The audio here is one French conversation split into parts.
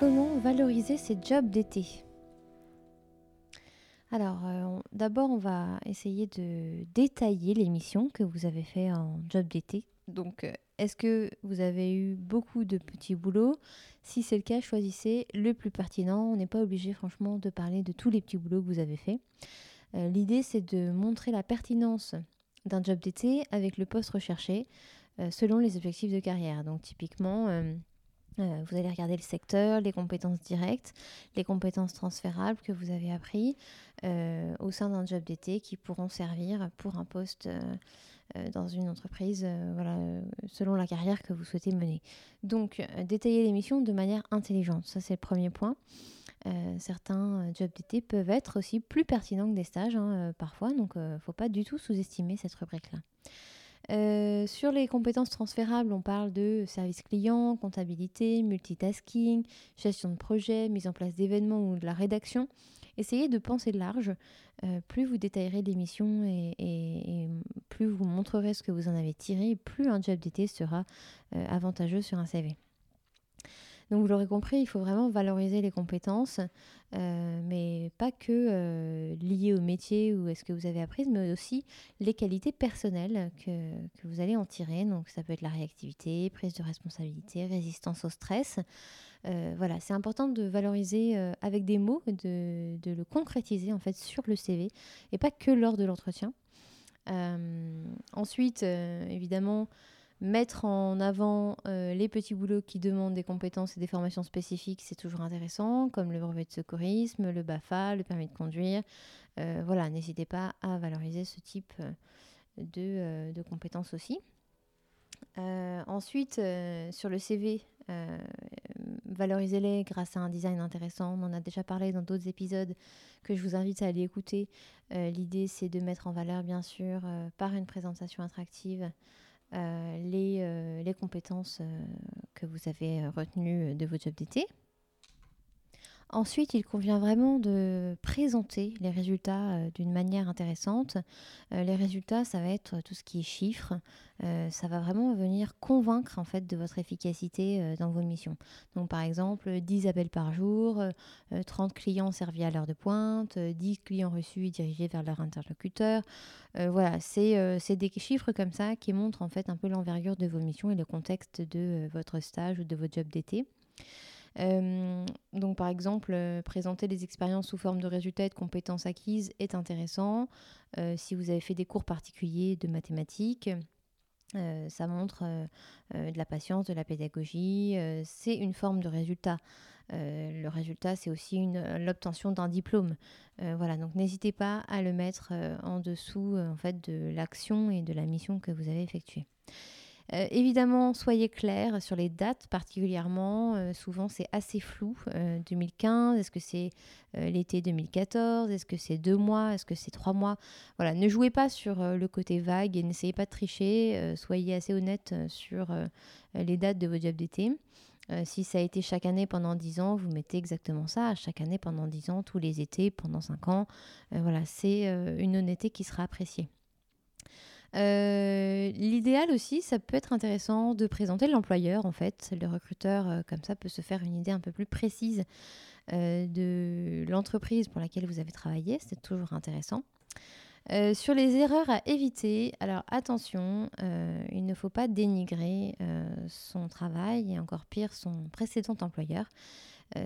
Comment valoriser ses jobs d'été? Alors, euh, d'abord, on va essayer de détailler l'émission que vous avez fait en job d'été. Donc, euh, est-ce que vous avez eu beaucoup de petits boulots? Si c'est le cas, choisissez le plus pertinent. On n'est pas obligé, franchement, de parler de tous les petits boulots que vous avez faits. Euh, l'idée, c'est de montrer la pertinence d'un job d'été avec le poste recherché selon les objectifs de carrière. Donc, typiquement euh, vous allez regarder le secteur, les compétences directes, les compétences transférables que vous avez appris euh, au sein d'un job d'été qui pourront servir pour un poste euh, dans une entreprise selon la carrière que vous souhaitez mener. Donc, détailler les missions de manière intelligente, ça c'est le premier point. certains jobs d'été peuvent être aussi plus pertinents que des stages hein, parfois, donc il ne faut pas du tout sous-estimer cette rubrique-là. Euh, sur les compétences transférables, on parle de service client, comptabilité, multitasking, gestion de projet, mise en place d'événements ou de la rédaction. Essayez de penser large. Euh, plus vous détaillerez l'émission et, et, plus vous montrerez ce que vous en avez tiré, plus un job d'été sera euh, avantageux sur un CV. Donc vous l'aurez compris, il faut vraiment valoriser les compétences, euh, mais pas que euh, liées au métier ou à ce que vous avez appris, mais aussi les qualités personnelles que, vous allez en tirer. Donc ça peut être la réactivité, prise de responsabilité, résistance au stress. Euh, voilà, c'est important de valoriser avec des mots, de, de, le concrétiser en fait sur le CV et pas que lors de l'entretien. ensuite, évidemment, Mettre en avant euh, les petits boulots qui demandent des compétences et des formations spécifiques, c'est toujours intéressant, comme le brevet de secourisme, le BAFA, le permis de conduire. Euh, voilà, n'hésitez pas à valoriser ce type euh, de, compétences aussi. ensuite, sur le CV, valorisez-les grâce à un design intéressant. On en a déjà parlé dans d'autres épisodes que je vous invite à aller écouter. L'idée, c'est de mettre en valeur, bien sûr, par une présentation attractive, les, euh, les, compétences euh, que vous avez retenues de votre job d'été. Ensuite, il convient vraiment de présenter les résultats euh, d'une manière intéressante. Euh, les résultats, ça va être tout ce qui est chiffres. Euh, ça va vraiment venir convaincre en fait de votre efficacité dans vos missions. Donc par exemple, 10 appels par jour, 30 clients servis à l'heure de pointe, 10 clients reçus et dirigés vers leur interlocuteur. voilà, c'est des chiffres comme ça qui montrent en fait un peu l'envergure de vos missions et le contexte de votre stage ou de votre job d'été. Euh, donc par exemple, euh, présenter des expériences sous forme de résultats et de compétences acquises est intéressant. Euh, si vous avez fait des cours particuliers de mathématiques, ça montre de la patience, de la pédagogie. c'est une forme de résultat. le résultat, c'est aussi l'obtention d'un diplôme. voilà, donc n'hésitez pas à le mettre en dessous en fait, de l'action et de la mission que vous avez effectuée. Euh, évidemment, soyez clairs sur les dates particulièrement. Euh, souvent, c'est assez flou. 2015, euh, est-ce que c'est l'été 2014 Est-ce que c'est deux mois Est-ce que c'est trois mois? Voilà, ne jouez pas sur le côté vague et n'essayez pas de tricher. soyez assez honnête sur les dates de vos jobs d'été. si ça a été chaque année pendant 10 ans, vous mettez exactement ça, chaque année pendant 10 ans, tous les étés, pendant 5 ans. voilà, c'est une honnêteté qui sera appréciée. Euh, l'idéal aussi, ça peut être intéressant de présenter l'employeur, en fait. Le recruteur, euh, comme ça, peut se faire une idée un peu plus précise euh, de l'entreprise pour laquelle vous avez travaillé. C'est toujours intéressant. sur les erreurs à éviter, alors attention, il ne faut pas dénigrer son travail et encore pire son précédent employeur.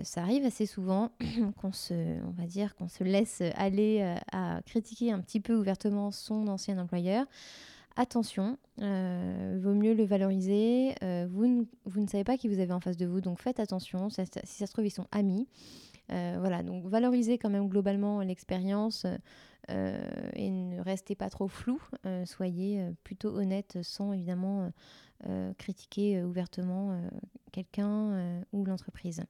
Ça arrive assez souvent qu'on se, on va dire, qu'on se laisse aller à critiquer un petit peu ouvertement son ancien employeur attention, euh, vaut mieux le valoriser. Euh, vous, ne, savez pas qui vous avez en face de vous, donc faites attention. si ça se trouve, ils sont amis. Euh, voilà, donc valorisez quand même globalement l'expérience et ne restez pas trop flou. soyez plutôt honnête sans évidemment critiquer ouvertement quelqu'un ou l'entreprise.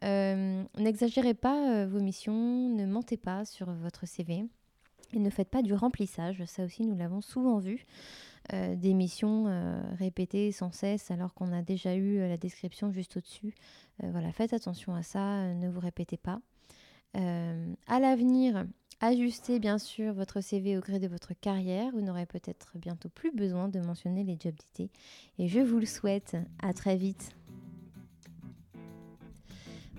N'exagérez pas vos missions, ne mentez pas sur votre CV et ne faites pas du remplissage. Ça aussi, nous l'avons souvent vu. des missions répétées sans cesse alors qu'on a déjà eu la description juste au-dessus. voilà, faites attention à ça, ne vous répétez pas. à l'avenir, Ajustez bien sûr votre CV au gré de votre carrière. Vous n'aurez peut-être bientôt plus besoin de mentionner les jobs d'été. Et je vous le souhaite. À très vite.